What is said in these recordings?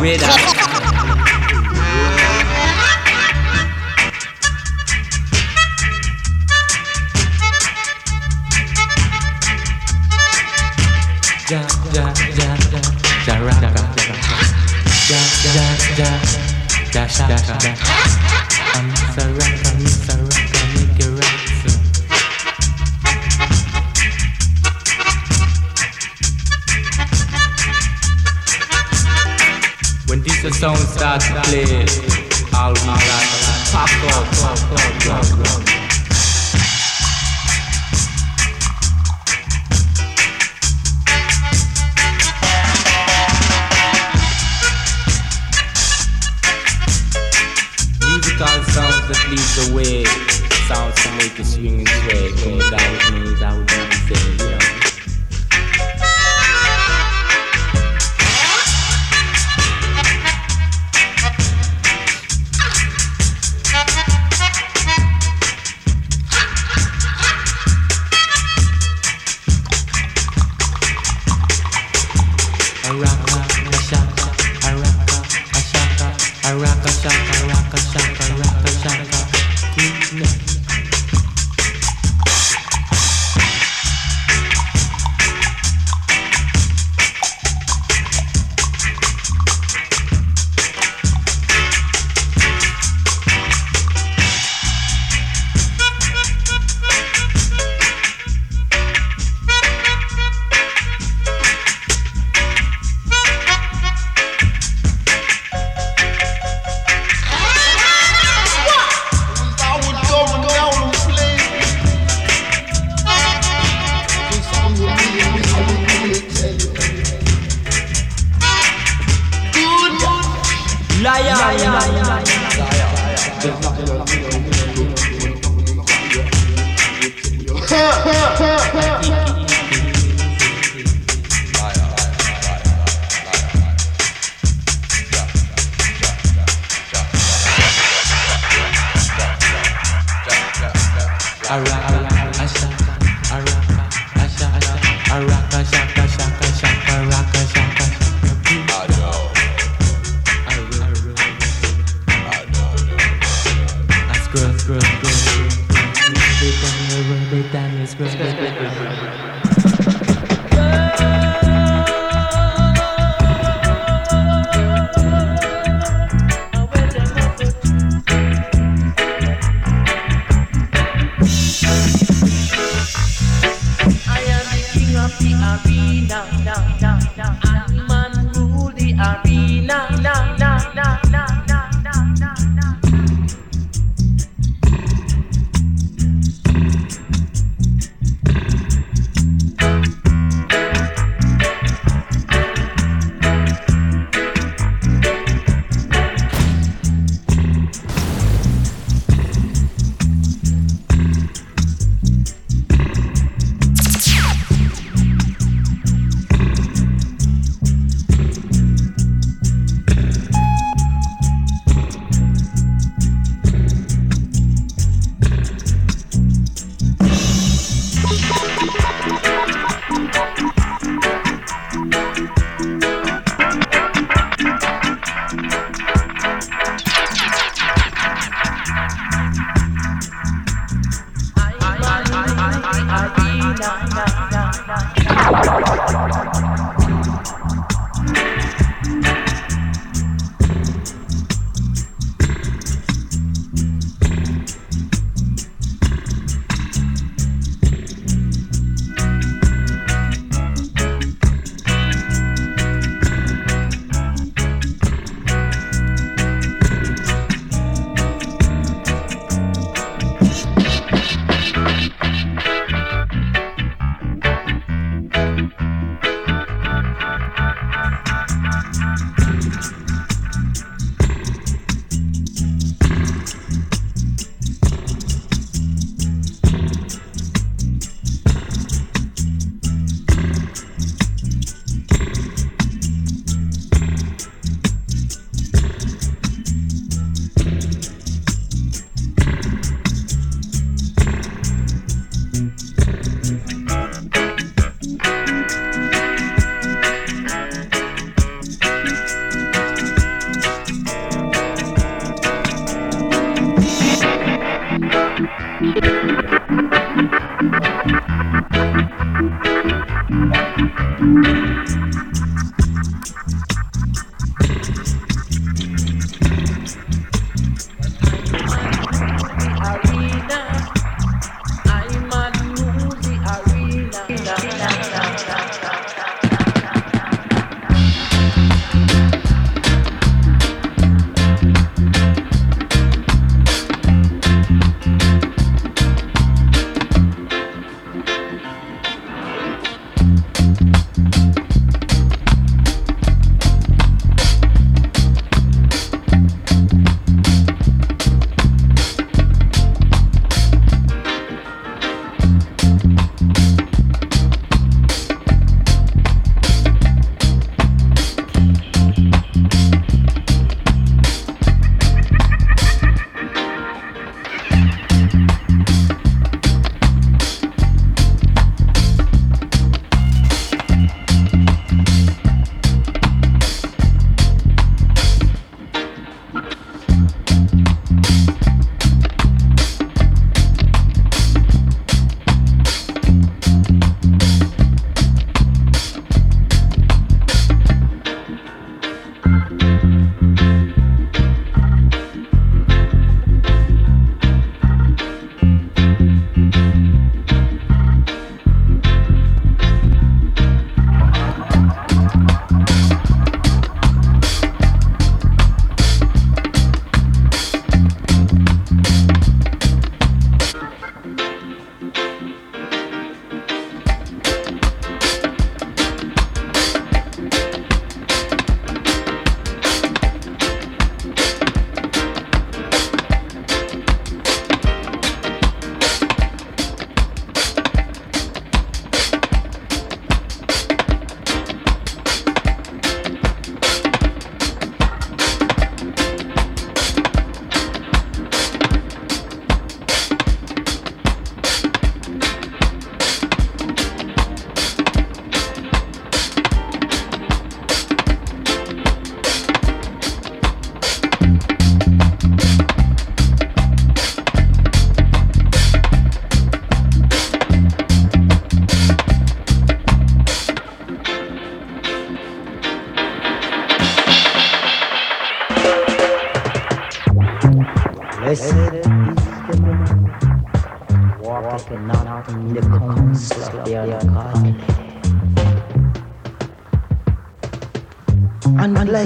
Sounds weird. Araka, Britannia, Britannia, screw, screw,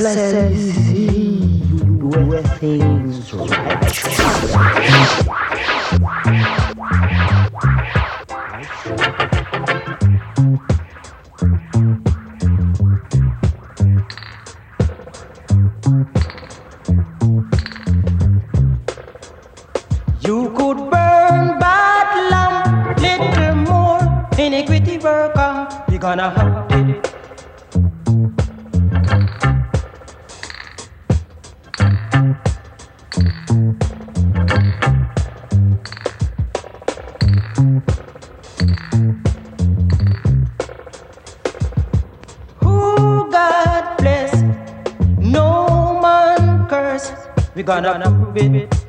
You could burn bad lamp, little more iniquity worker. Gonna hunt it. Gonna prove it.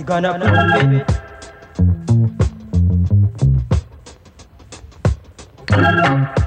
You gonna prove it. Thank you.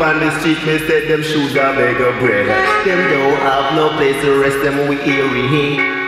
On the street, me said them shoes are made of bread. Them don't have no place to rest, them we eerie.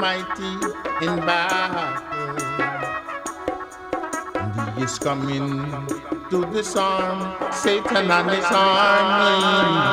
Almighty in battle. And he is coming to disarm Satan and his army.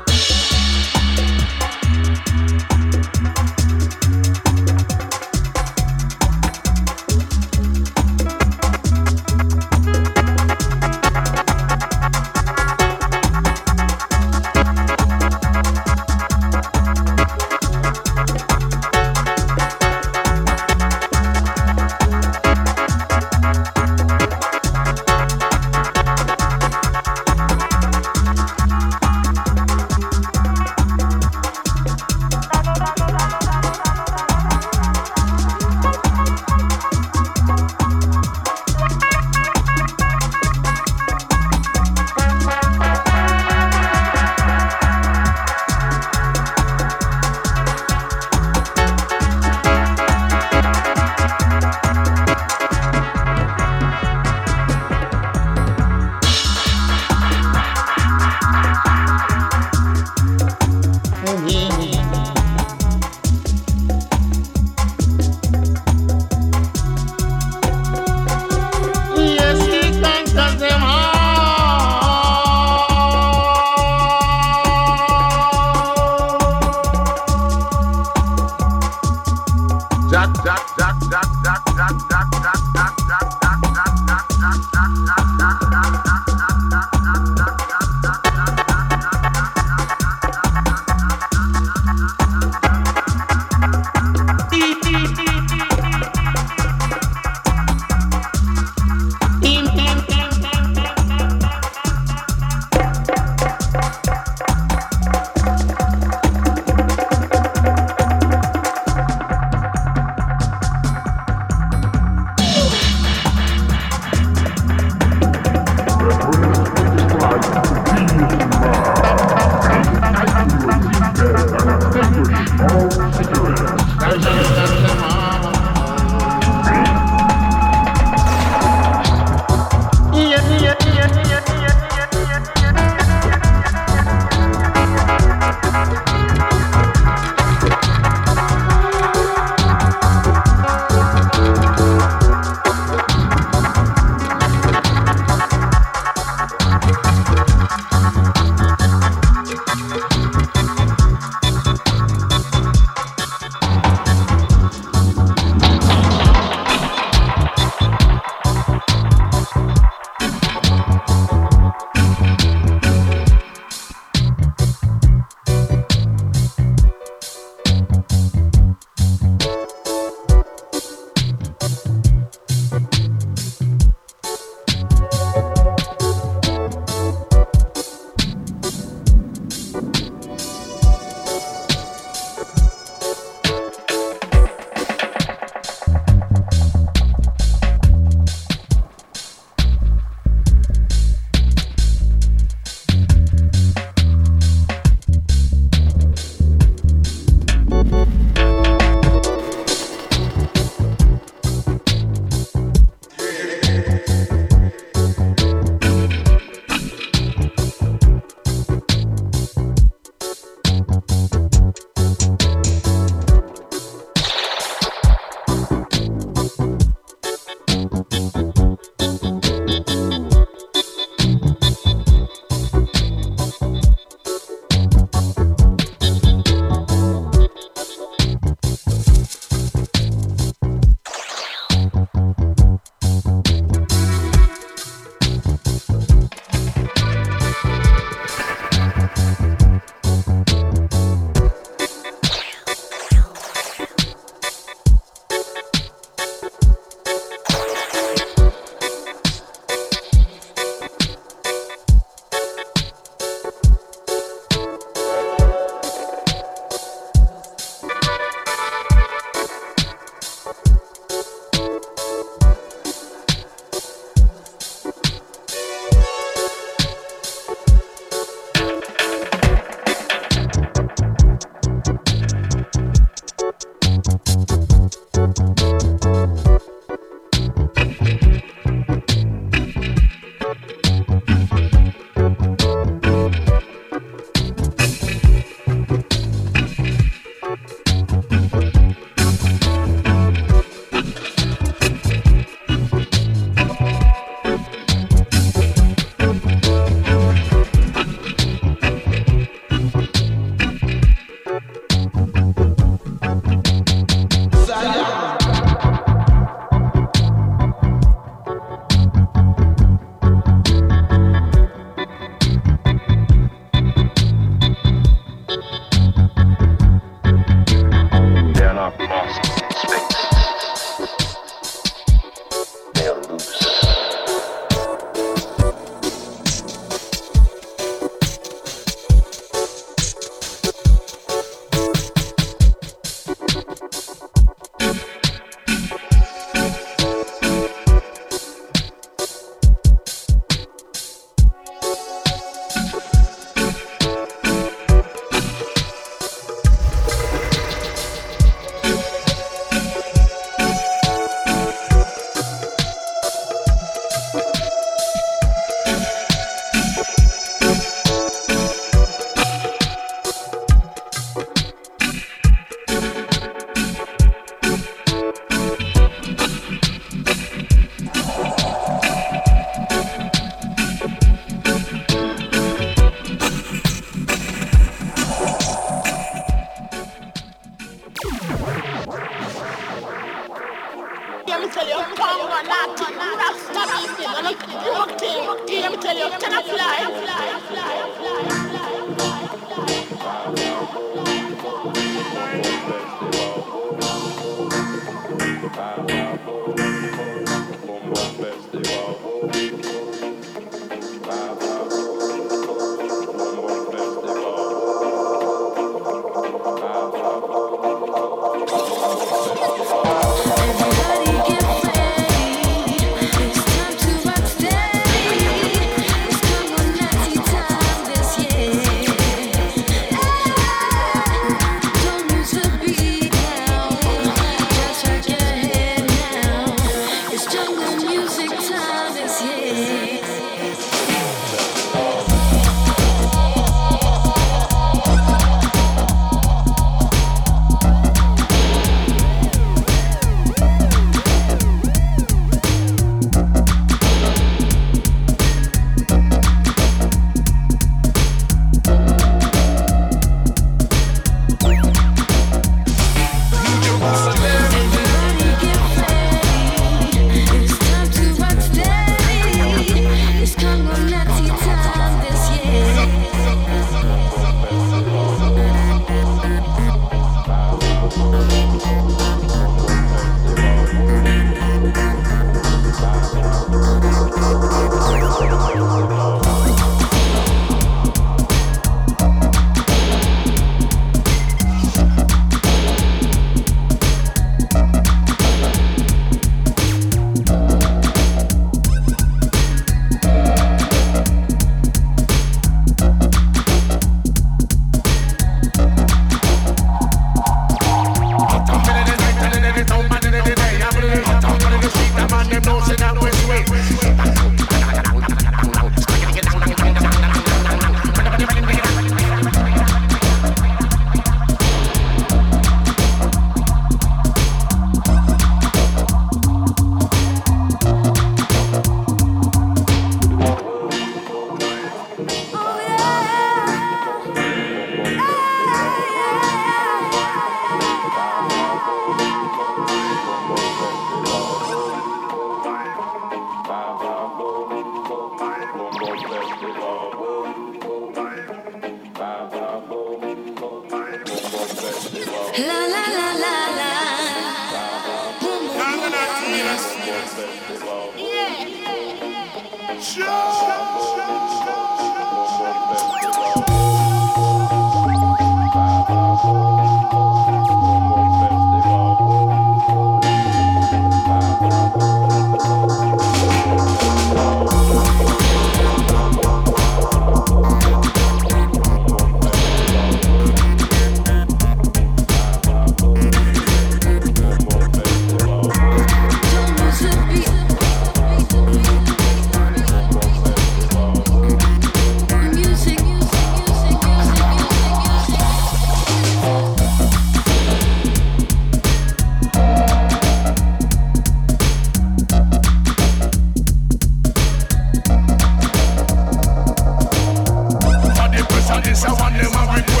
this, I want them a report.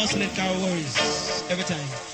must let our worries every time.